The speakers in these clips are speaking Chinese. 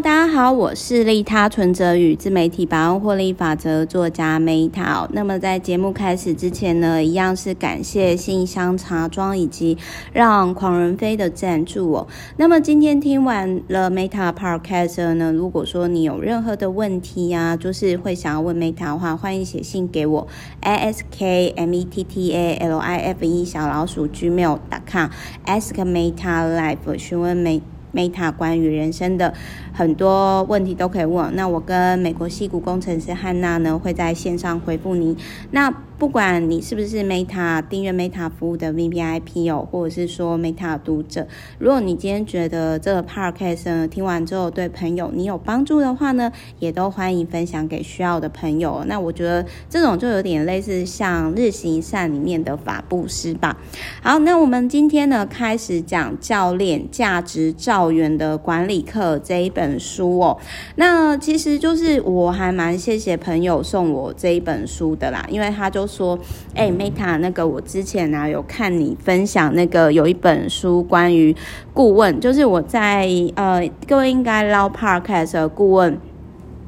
大家好，我是利他存折与自媒体百万获利法则作家 Meta。那么在节目开始之前呢，一样是感谢信箱茶庄以及让狂人飞的赞助哦。那么今天听完了 Meta Podcast 呢，如果说你有任何的问题呀、啊，就是会想要问 Meta 的话，欢迎写信给我：ask me TTA life 小老鼠 gmail.com ask Meta Life 询问。Meta 关于人生的很多问题都可以问，那我跟美国矽谷工程师汉娜呢会在线上回复您。那不管你是不是 Meta 订阅 Meta 服务的 VVIP 哦，或者是说 Meta 读者，如果你今天觉得这个 Podcast 呢听完之后对朋友你有帮助的话呢，也都欢迎分享给需要的朋友。那我觉得这种就有点类似像日行一善里面的法布施吧。好，那我们今天呢开始讲教练价值造园的管理课这一本本书哦。那其实就是我还蛮谢谢朋友送我这一本书的啦，因为他就。说，哎、，Meta，那个我之前呢、有看你分享那个有一本书关于顾问，就是我在呃各位应该捞 Podcast 的顾问。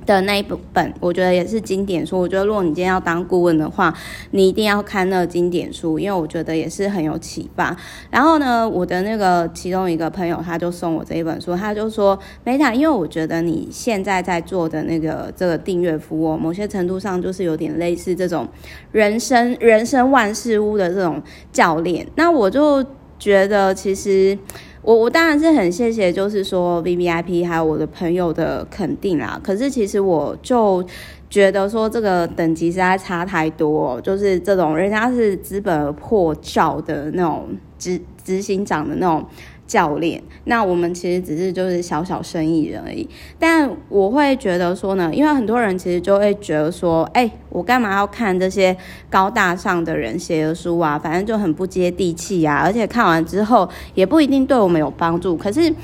的那一本，我觉得也是经典书。我觉得，如果你今天要当顾问的话，你一定要看那个经典书，因为我觉得也是很有启发。然后呢，我的那个其中一个朋友，他就送我这一本书，他就说：“Meta，因为我觉得你现在在做的那个这个订阅服务，某些程度上就是有点类似这种人生人生万事屋的这种教练。”那我就觉得，其实。我我当然是很谢谢，就是说 VVIP 还有我的朋友的肯定啦。可是其实我就觉得说这个等级实在差太多，就是这种人家是资本破罩的那种执执行长的那种。教练，那我们其实只是就是小小生意人而已。但我会觉得说呢，因为很多人其实就会觉得说，哎、我干嘛要看这些高大上的人写的书啊？反正就很不接地气啊，而且看完之后也不一定对我们有帮助。可是，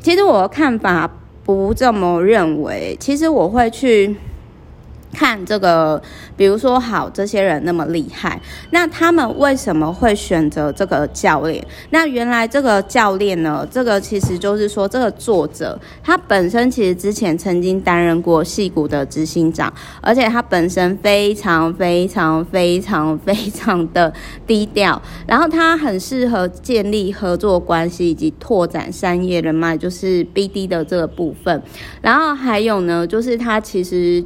其实我的看法不这么认为。其实我会去。看这个，比如说，好，这些人那么厉害，那他们为什么会选择这个教练？那原来这个教练呢，这个其实就是说，这个作者他本身其实之前曾经担任过戏谷的执行长，而且他本身非常非常非常非常的低调，然后他很适合建立合作关系以及拓展商业人脉，就是 BD 的这个部分。然后还有呢，就是他其实。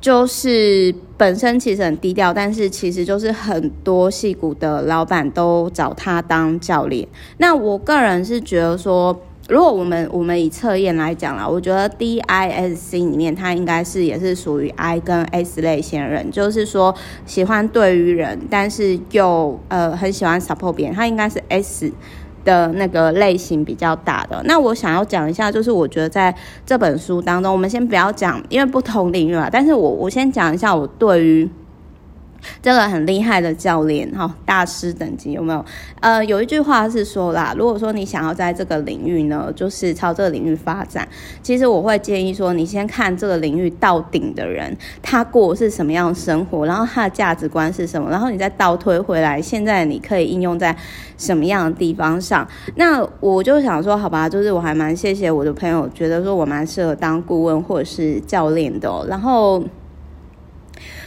就是本身其实很低调，但是其实就是很多戏骨的老板都找他当教练。那我个人是觉得说，如果我们我们以测验来讲啦，我觉得 DISC 里面他应该是也是属于 I 跟 S 类型人，就是说喜欢对于人，但是又呃很喜欢 support 别人，他应该是 S。的那个类型比较大的，那我想要讲一下，就是我觉得在这本书当中，我们先不要讲，因为不同领域啊，但是我我先讲一下我对于。这个很厉害的教练哈，大师等级有没有？呃，有一句话是说啦，如果说你想要在这个领域呢，就是朝这个领域发展，其实我会建议说，你先看这个领域到顶的人，他过是什么样的生活，然后他的价值观是什么，然后你再倒推回来，现在你可以应用在什么样的地方上。那我就想说，好吧，就是我还蛮谢谢我的朋友，觉得说我蛮适合当顾问或者是教练的，然后。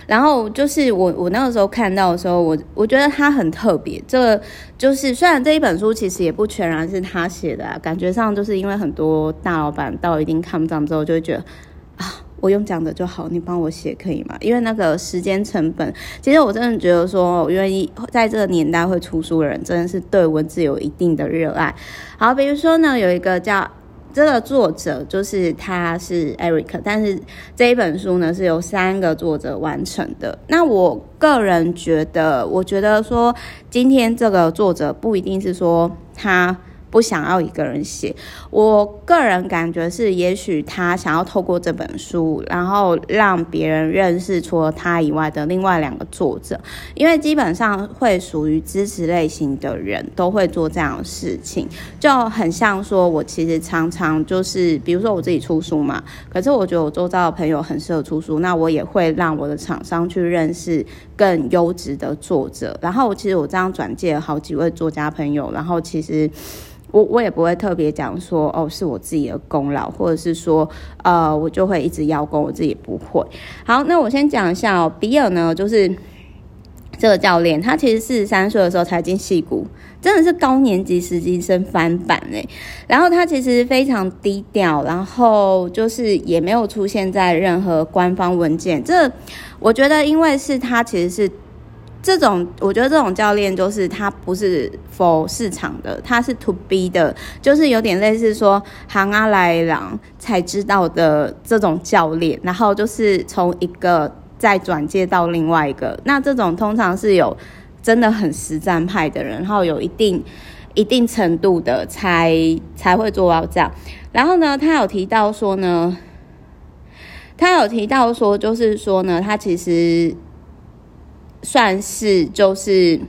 然后就是我，我那个时候看到的时候，我我觉得他很特别。这个就是虽然这一本书其实也不全然是他写的啊，感觉上就是因为很多大老板到一定看不上之后，就会觉得啊，我用讲的就好，你帮我写可以吗？因为那个时间成本，其实我真的觉得说，我愿意在这个年代会出书的人，真的是对文字有一定的热爱。好，比如说呢，有一个叫。这个作者就是他是 Eric，但是这一本书呢是由三个作者完成的。那我个人觉得，我觉得说今天这个作者不一定是说他。不想要一个人写，我个人感觉是，也许他想要透过这本书，然后让别人认识除了他以外的另外两个作者，因为基本上会属于支持类型的人都会做这样的事情，就很像说，我其实常常就是，比如说我自己出书嘛，可是我觉得我周遭的朋友很适合出书，那我也会让我的厂商去认识更优质的作者，然后其实我这样转介了好几位作家朋友，然后其实。我我也不会特别讲说哦是我自己的功劳，或者是说呃我就会一直邀功，我自己不会。好，那我先讲一下哦，比尔呢就是。这个教练，他其实四十三岁的时候才进戏谷，真的是高年级实习生翻版哎。然后他其实非常低调，然后就是也没有出现在任何官方文件。这我觉得，因为是他其实是这种，我觉得这种教练就是他不是 for 市场的，他是 to B 的，就是有点类似说行啊来人才知道的这种教练。然后就是从一个。再转接到另外一个，那这种通常是有真的很实战派的人，然后有一定一定程度的才才会做到这样。然后呢，他有提到说呢，他有提到说，就是说呢，他其实算是就是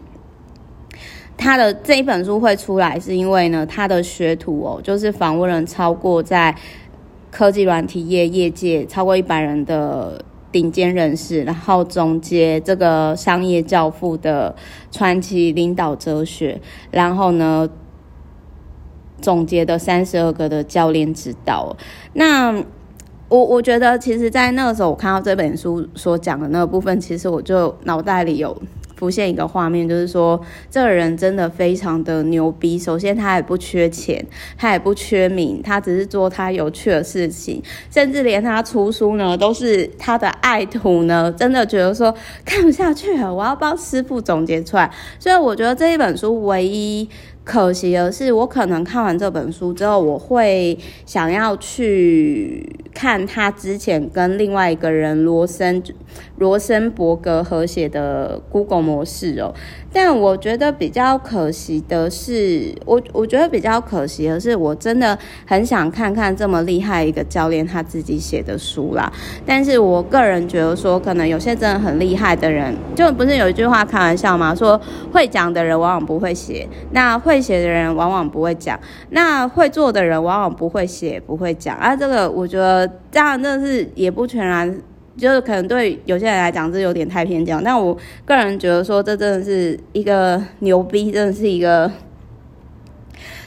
他的这一本书会出来，是因为呢，他的学徒哦，就是访问人超过在科技软体业业界超过一百人的。顶尖人士，然后总结这个商业教父的传奇领导哲学，然后呢，总结的三十二个的教练指导。那我我觉得，其实，在那个时候，我看到这本书所讲的那个部分，其实我就脑袋里有。浮现一个画面，就是说，这个人真的非常的牛逼。首先，他也不缺钱，他也不缺名，他只是做他有趣的事情，甚至连他出书呢，都是他的爱徒呢，真的觉得说看不下去了，我要帮师傅总结出来。所以，我觉得这一本书唯一。可惜的是，我可能看完这本书之后，我会想要去看他之前跟另外一个人罗森罗森伯格合写的 Google 模模式哦。但我觉得比较可惜的是，我我觉得比较可惜的是，我真的很想看看这么厉害一个教练他自己写的书啦。但是我个人觉得说，可能有些真的很厉害的人，就不是有一句话开玩笑吗？说会讲的人往往不会写，那会。写的人往往不会讲，那会做的人往往不会写，不会讲啊。这个我觉得这样真的是也不全然，就是可能对有些人来讲这有点太偏见。但我个人觉得说，这真的是一个牛逼，真的是一个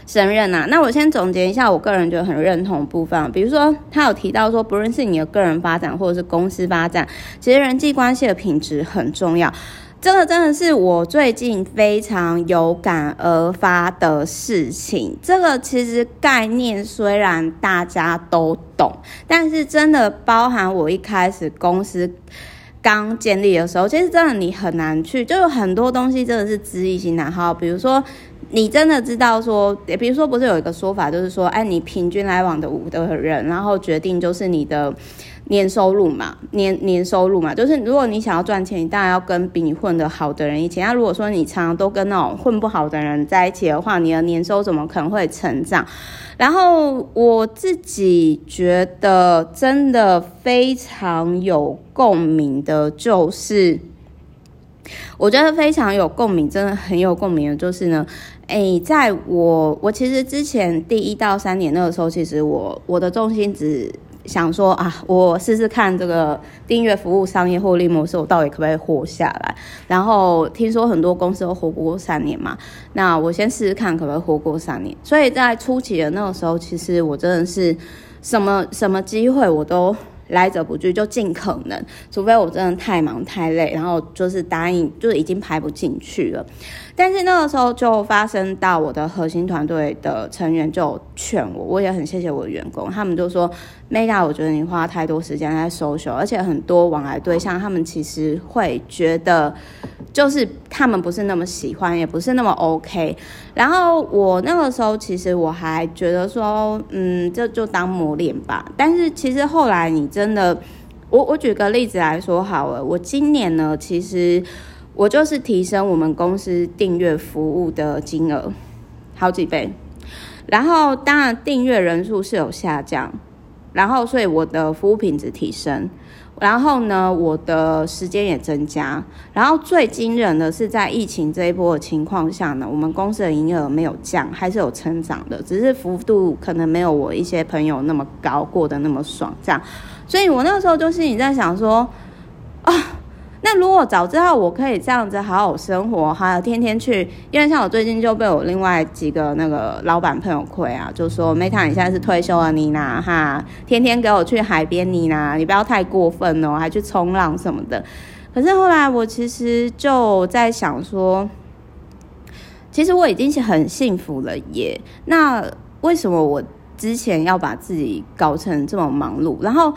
神人呐。那我先总结一下，我个人觉得很认同的部分，比如说他有提到说，不论是你的个人发展或者是公司发展，其实人际关系的品质很重要。这个真的是我最近非常有感而发的事情。这个其实概念虽然大家都懂，但是真的包含我一开始公司刚建立的时候，其实真的你很难去，就有很多东西真的是知易行难。哈，比如说你真的知道说，比如说不是有一个说法，就是说，哎，你平均来往的五的人，然后决定就是你的。年收入嘛，年年收入嘛，就是如果你想要赚钱，你当然要跟比你混得好的人一起。那如果说你常常都跟那种混不好的人在一起的话，你的年收怎么可能会成长？然后我自己觉得真的非常有共鸣的，就是我觉得非常有共鸣，真的很有共鸣的，就是呢，诶，在我我其实之前第一到三年那个时候，其实我我的重心只。想说啊，我试试看这个订阅服务商业获利模式，我到底可不可以活下来？然后听说很多公司都活不过三年嘛，那我先试试看可不可以活过三年。所以在初期的那个时候，其实我真的是什么什么机会我都。来者不拒，就尽可能，除非我真的太忙太累，然后就是答应，就已经排不进去了。但是那个时候就发生到我的核心团队的成员就劝我，我也很谢谢我的员工，他们就说 m e a 我觉得你花太多时间在 social，而且很多往来对象，他们其实会觉得。”就是他们不是那么喜欢，也不是那么 OK。然后我那个时候其实我还觉得说，嗯，这就当磨练吧。但是其实后来你真的，我我举个例子来说好了。我今年呢，其实我就是提升我们公司订阅服务的金额好几倍。然后当然订阅人数是有下降，然后所以我的服务品质提升。然后呢，我的时间也增加。然后最惊人的是，在疫情这一波的情况下呢，我们公司的营业额没有降，还是有成长的，只是幅度可能没有我一些朋友那么高，过得那么爽这样。所以我那个时候就心里在想说，啊，那如果早知道我可以这样子好好生活，还有天天去，因为像我最近就被我另外几个那个老板朋友亏啊，就说 Meta 你现在是退休了，你呢哈，天天给我去海边，你呢你不要太过分哦，还去冲浪什么的。可是后来我其实就在想说，其实我已经是很幸福了耶。那为什么我之前要把自己搞成这么忙碌？然后。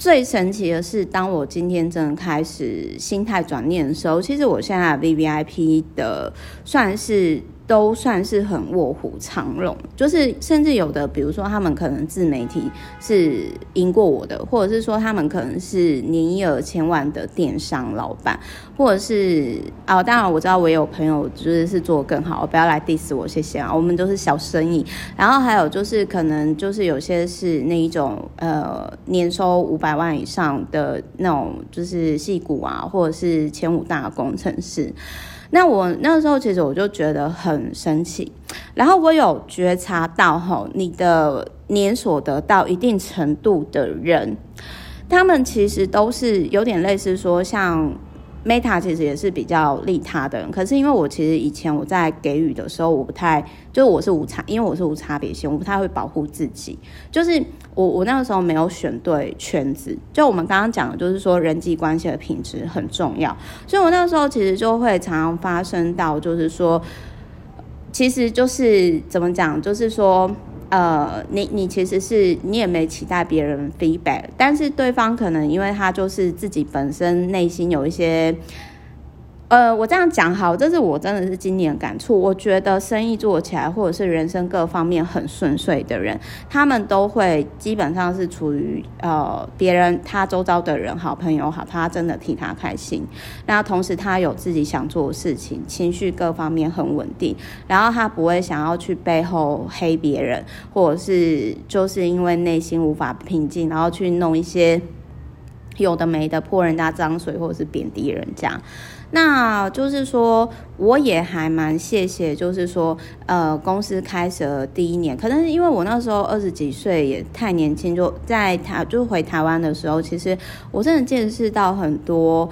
最神奇的是，当我今天真的开始心态转念的时候，其实我现在 VVIP 的算是。都算是很卧虎藏龙，就是甚至有的，比如说他们可能自媒体是赢过我的，或者是说他们可能是年营业额千万的电商老板，或者是啊，当然我知道我有朋友就是是做更好，不要来 diss 我，谢谢啊，我们都是小生意。然后还有就是可能就是有些是那一种呃年收五百万以上的那种，就是戏骨啊，或者是前五大工程师。那我那时候其实我就觉得很生气，然后我有觉察到吼，你的年所得到一定程度的人，他们其实都是有点类似说像。Meta 其实也是比较利他的人，可是因为我其实以前我在给予的时候，我不太，就是我是无差，因为我是无差别性，我不太会保护自己。就是我我那个时候没有选对圈子，就我们刚刚讲的，就是说人际关系的品质很重要，所以我那个时候其实就会常常发生到，就是说，其实就是怎么讲，就是说。呃，你你其实是你也没期待别人 feedback，但是对方可能因为他就是自己本身内心有一些。呃，我这样讲好，这是我真的是今年感触。我觉得生意做起来，或者是人生各方面很顺遂的人，他们都会基本上是处于呃别人他周遭的人好朋友好，他真的替他开心。那同时他有自己想做的事情，情绪各方面很稳定，然后他不会想要去背后黑别人，或者是就是因为内心无法平静，然后去弄一些有的没的泼人家脏水，或者是贬低人家。那就是说，我也还蛮谢谢，就是说，呃，公司开始了第一年，可能是因为我那时候二十几岁，也太年轻，就在台，就回台湾的时候，其实我真的见识到很多。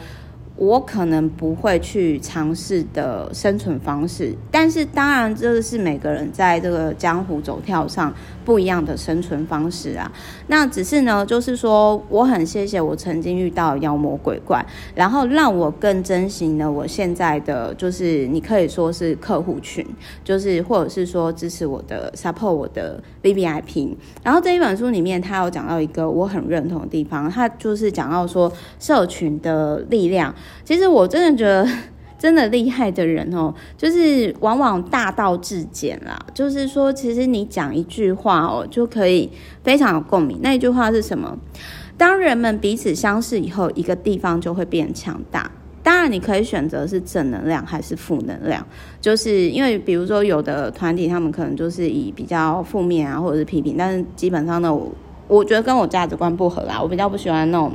我可能不会去尝试的生存方式，但是当然这个是每个人在这个江湖走跳上不一样的生存方式啊。那只是呢，就是说我很谢谢我曾经遇到妖魔鬼怪，然后让我更珍惜呢我现在的就是你可以说是客户群，就是或者是说支持我的 support 我的 VVIP。然后这一本书里面，他有讲到一个我很认同的地方，他就是讲到说社群的力量。其实我真的觉得，真的厉害的人哦，就是往往大道至简啦。就是说，其实你讲一句话哦，就可以非常有共鸣。那一句话是什么？当人们彼此相识以后，一个地方就会变强大。当然，你可以选择是正能量还是负能量。就是因为，比如说有的团体，他们可能就是以比较负面啊，或者是批评。但是基本上呢，我我觉得跟我价值观不合啦。我比较不喜欢那种。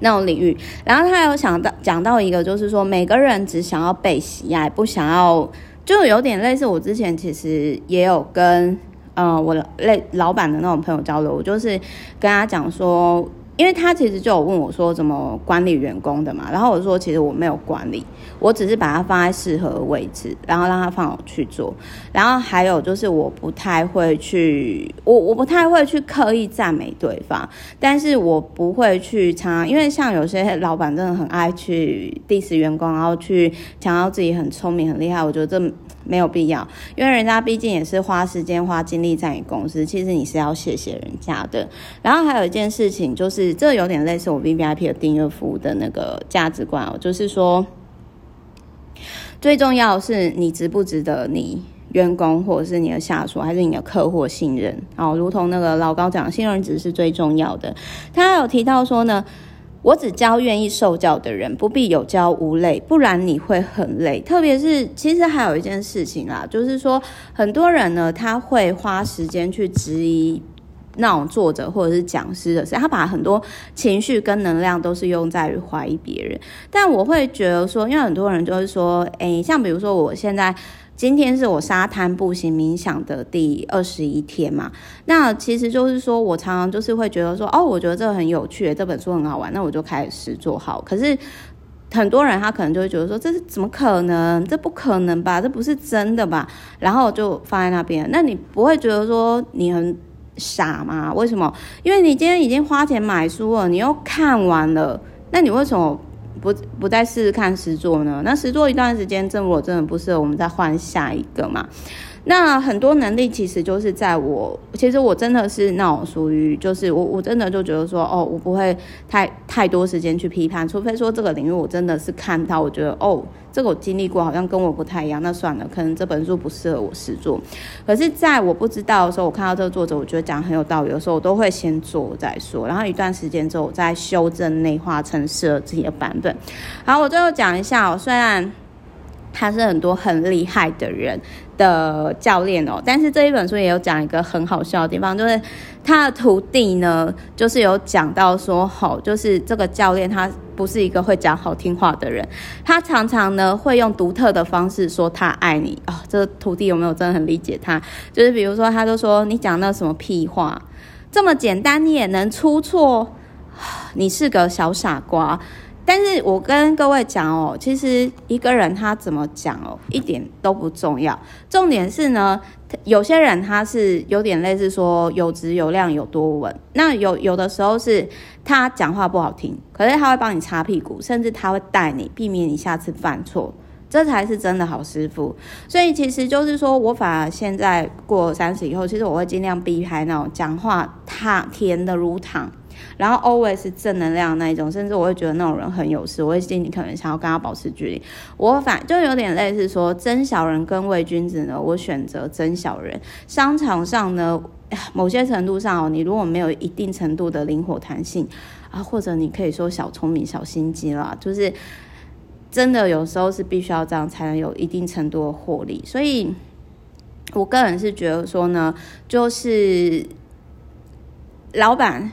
那种领域，然后他有想到讲到一个，就是说每个人只想要被喜爱，不想要，就有点类似我之前其实也有跟呃我类老板的那种朋友交流，我就是跟他讲说。因为他其实就有问我说怎么管理员工的嘛，然后我说其实我没有管理，我只是把它放在适合位置，然后让他放我去做。然后还有就是我不太会去，我我不太会去刻意赞美对方，但是我不会去常，因为像有些老板真的很爱去 diss 员工，然后去强调自己很聪明很厉害，我觉得这。没有必要，因为人家毕竟也是花时间花精力在你公司，其实你是要谢谢人家的。然后还有一件事情，就是这有点类似我 VVIP 的订阅服务的那个价值观哦，就是说，最重要的是你值不值得你员工或者是你的下属还是你的客户信任哦，如同那个老高讲，信任值是最重要的。他有提到说呢。我只教愿意受教的人，不必有教无类，不然你会很累。特别是，其实还有一件事情啦，就是说，很多人呢，他会花时间去质疑那种作者或者是讲师的事，他把很多情绪跟能量都是用在于怀疑别人。但我会觉得说，因为很多人就是说，诶，像比如说我现在。今天是我沙滩步行冥想的第二十一天嘛，那其实就是说我常常就是会觉得说，哦，我觉得这个很有趣，这本书很好玩，那我就开始做好。可是很多人他可能就会觉得说，这是怎么可能？这不可能吧？这不是真的吧？然后就放在那边。那你不会觉得说你很傻吗？为什么？因为你今天已经花钱买书了，你又看完了，那你为什么？不不再试试看十座呢？那十座一段时间，真如果真的不适合，我们再换下一个嘛。那很多能力其实就是在我，其实我真的是那种属于，就是我我真的就觉得说，哦，我不会太太多时间去批判，除非说这个领域我真的是看到，我觉得哦，这个我经历过，好像跟我不太一样，那算了，可能这本书不适合我试做。可是，在我不知道的时候，我看到这个作者，我觉得讲很有道理的时候，我都会先做再说，然后一段时间之后，我再修正内化成适合自己的版本。好，我最后讲一下哦，虽然。他是很多很厉害的人的教练哦，但是这一本书也有讲一个很好笑的地方，就是他的徒弟呢，就是有讲到说，好，就是这个教练他不是一个会讲好听话的人，他常常呢会用独特的方式说他爱你、哦。这个徒弟有没有真的很理解他？就是比如说，他就说你讲那什么屁话，这么简单你也能出错，你是个小傻瓜。但是我跟各位讲哦，其实一个人他怎么讲哦，一点都不重要。重点是呢，有些人他是有点类似说有质有量有多稳。那有有的时候是他讲话不好听，可是他会帮你擦屁股，甚至他会带你避免你下次犯错，这才是真的好师傅。所以其实就是说我反而现在过三十以后，其实我会尽量避开那种讲话他甜的如糖。然后 always 正能量那一种，甚至我会觉得那种人很有事，我会心里可能想要跟他保持距离。我反就有点类似说真小人跟伪君子呢，我选择真小人。商场上呢，某些程度上哦，你如果没有一定程度的灵活弹性啊，或者你可以说小聪明、小心机啦，就是真的有时候是必须要这样才能有一定程度的获利。所以，我个人是觉得说呢，就是老板。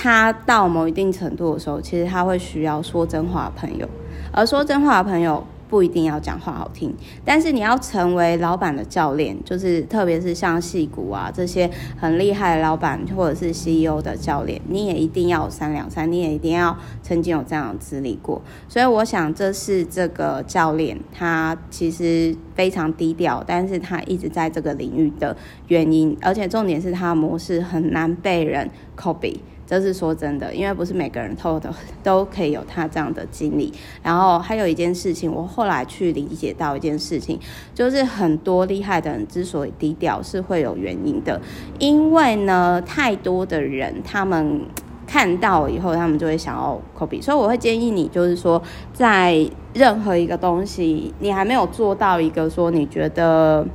他到某一定程度的时候，其实他会需要说真话的朋友，而说真话的朋友不一定要讲话好听，但是你要成为老板的教练，就是特别是像戏骨啊这些很厉害的老板或者是 CEO 的教练，你也一定要三两三，你也一定要曾经有这样的资历过。所以我想这是这个教练他其实非常低调，但是他一直在这个领域的原因，而且重点是他的模式很难被人 copy。这是说真的，因为不是每个人都都都可以有他这样的经历。然后还有一件事情，我后来去理解到一件事情，就是很多厉害的人之所以低调，是会有原因的。因为呢，太多的人他们看到以后，他们就会想要 copy。所以我会建议你，就是说，在任何一个东西，你还没有做到一个说你觉得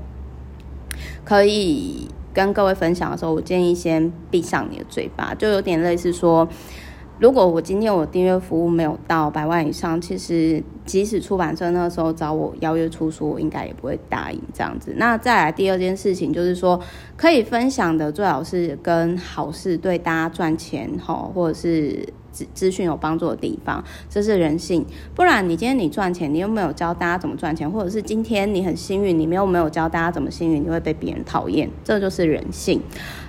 可以。跟各位分享的时候，我建议先闭上你的嘴巴，就有点类似说，如果我今天我订阅服务没有到百万以上，其实即使出版社那时候找我邀约出书，我应该也不会答应这样子。那再来第二件事情就是说，可以分享的最好是跟好事对大家赚钱哈，或者是。资资讯有帮助的地方，这是人性。不然你今天你赚钱，你又没有教大家怎么赚钱，或者是今天你很幸运，你没有没有教大家怎么幸运，你会被别人讨厌，这就是人性。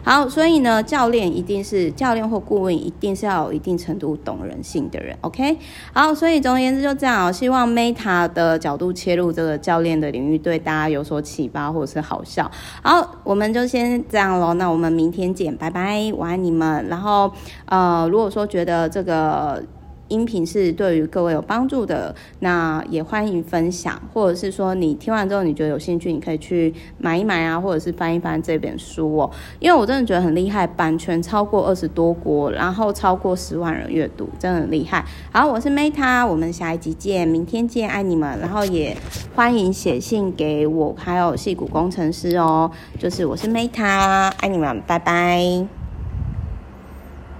好，所以呢，教练一定是教练或顾问，一定是要有一定程度懂人性的人。OK，好，所以总而言之就这样。希望 Meta 的角度切入这个教练的领域，对大家有所启发或者是好笑。好，我们就先这样喽。那我们明天见，拜拜，我爱你们。然后呃，如果说觉得这个。音频是对于各位有帮助的，那也欢迎分享，或者是说你听完之后你觉得有兴趣，你可以去买一买啊，或者是翻一翻这本书哦，因为我真的觉得很厉害，版权超过二十多国，然后超过十万人阅读，真的很厉害。好，我是 Meta，我们下一集见，明天见，爱你们，然后也欢迎写信给我，还有矽谷工程师哦，就是我是 Meta，爱你们，拜拜。